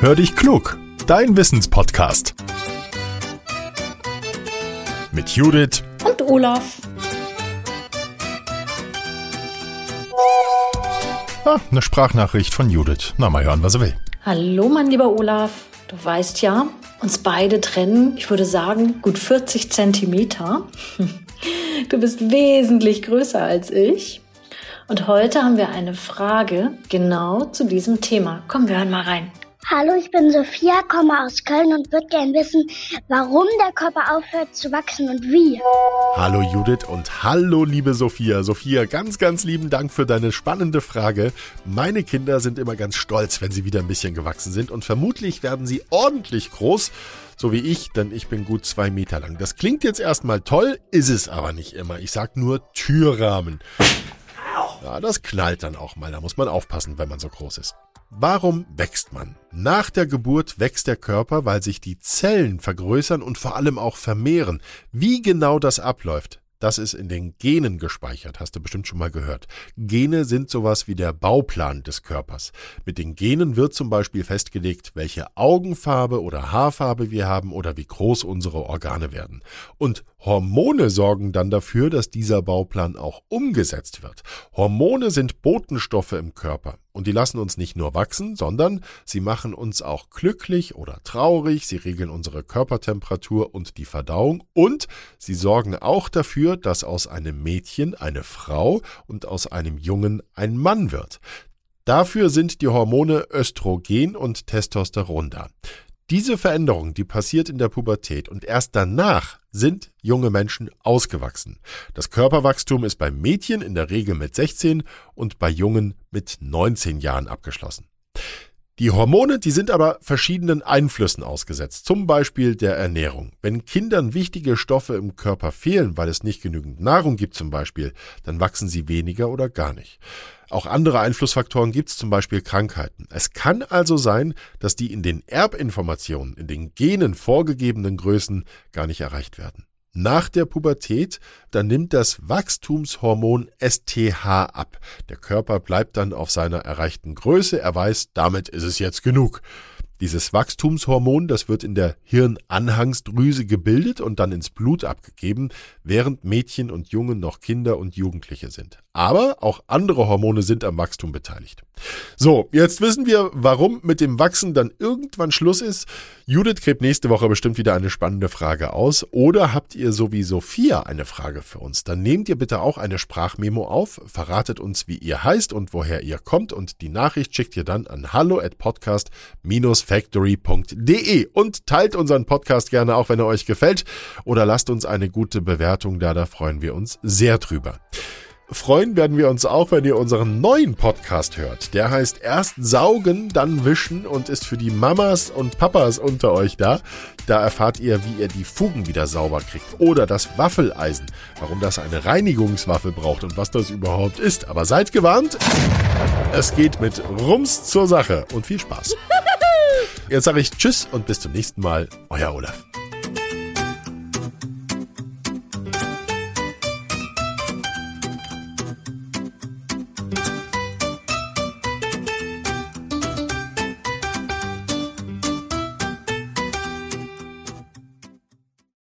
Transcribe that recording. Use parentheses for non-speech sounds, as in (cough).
Hör dich klug, dein Wissenspodcast. Mit Judith und Olaf. Ah, eine Sprachnachricht von Judith. Na, mal hören, was er will. Hallo, mein lieber Olaf. Du weißt ja, uns beide trennen, ich würde sagen, gut 40 Zentimeter. (laughs) Du bist wesentlich größer als ich. Und heute haben wir eine Frage genau zu diesem Thema. Komm, wir hören mal rein. Hallo, ich bin Sophia, komme aus Köln und würde gerne wissen, warum der Körper aufhört zu wachsen und wie. Hallo Judith und hallo liebe Sophia. Sophia, ganz, ganz lieben Dank für deine spannende Frage. Meine Kinder sind immer ganz stolz, wenn sie wieder ein bisschen gewachsen sind und vermutlich werden sie ordentlich groß so wie ich, denn ich bin gut zwei Meter lang. Das klingt jetzt erstmal toll, ist es aber nicht immer. Ich sag nur Türrahmen. Ja, das knallt dann auch mal. Da muss man aufpassen, wenn man so groß ist. Warum wächst man? Nach der Geburt wächst der Körper, weil sich die Zellen vergrößern und vor allem auch vermehren. Wie genau das abläuft, das ist in den Genen gespeichert, hast du bestimmt schon mal gehört. Gene sind sowas wie der Bauplan des Körpers. Mit den Genen wird zum Beispiel festgelegt, welche Augenfarbe oder Haarfarbe wir haben oder wie groß unsere Organe werden. Und Hormone sorgen dann dafür, dass dieser Bauplan auch umgesetzt wird. Hormone sind Botenstoffe im Körper und die lassen uns nicht nur wachsen, sondern sie machen uns auch glücklich oder traurig, sie regeln unsere Körpertemperatur und die Verdauung und sie sorgen auch dafür, dass aus einem Mädchen eine Frau und aus einem Jungen ein Mann wird. Dafür sind die Hormone Östrogen und Testosteron da. Diese Veränderung, die passiert in der Pubertät und erst danach sind junge Menschen ausgewachsen. Das Körperwachstum ist bei Mädchen in der Regel mit 16 und bei Jungen mit 19 Jahren abgeschlossen. Die Hormone, die sind aber verschiedenen Einflüssen ausgesetzt, zum Beispiel der Ernährung. Wenn Kindern wichtige Stoffe im Körper fehlen, weil es nicht genügend Nahrung gibt zum Beispiel, dann wachsen sie weniger oder gar nicht. Auch andere Einflussfaktoren gibt es, zum Beispiel Krankheiten. Es kann also sein, dass die in den Erbinformationen, in den Genen vorgegebenen Größen gar nicht erreicht werden. Nach der Pubertät, dann nimmt das Wachstumshormon STH ab. Der Körper bleibt dann auf seiner erreichten Größe, er weiß, damit ist es jetzt genug. Dieses Wachstumshormon, das wird in der Hirnanhangsdrüse gebildet und dann ins Blut abgegeben, während Mädchen und Jungen noch Kinder und Jugendliche sind. Aber auch andere Hormone sind am Wachstum beteiligt. So, jetzt wissen wir, warum mit dem Wachsen dann irgendwann Schluss ist. Judith gräbt nächste Woche bestimmt wieder eine spannende Frage aus. Oder habt ihr so wie Sophia eine Frage für uns? Dann nehmt ihr bitte auch eine Sprachmemo auf, verratet uns, wie ihr heißt und woher ihr kommt und die Nachricht schickt ihr dann an hallo at podcast-factory.de und teilt unseren Podcast gerne auch, wenn er euch gefällt oder lasst uns eine gute Bewertung da, da freuen wir uns sehr drüber. Freuen werden wir uns auch, wenn ihr unseren neuen Podcast hört. Der heißt Erst saugen, dann wischen und ist für die Mamas und Papas unter euch da. Da erfahrt ihr, wie ihr die Fugen wieder sauber kriegt. Oder das Waffeleisen. Warum das eine Reinigungswaffe braucht und was das überhaupt ist. Aber seid gewarnt, es geht mit Rums zur Sache und viel Spaß. (laughs) Jetzt sage ich Tschüss und bis zum nächsten Mal. Euer Olaf.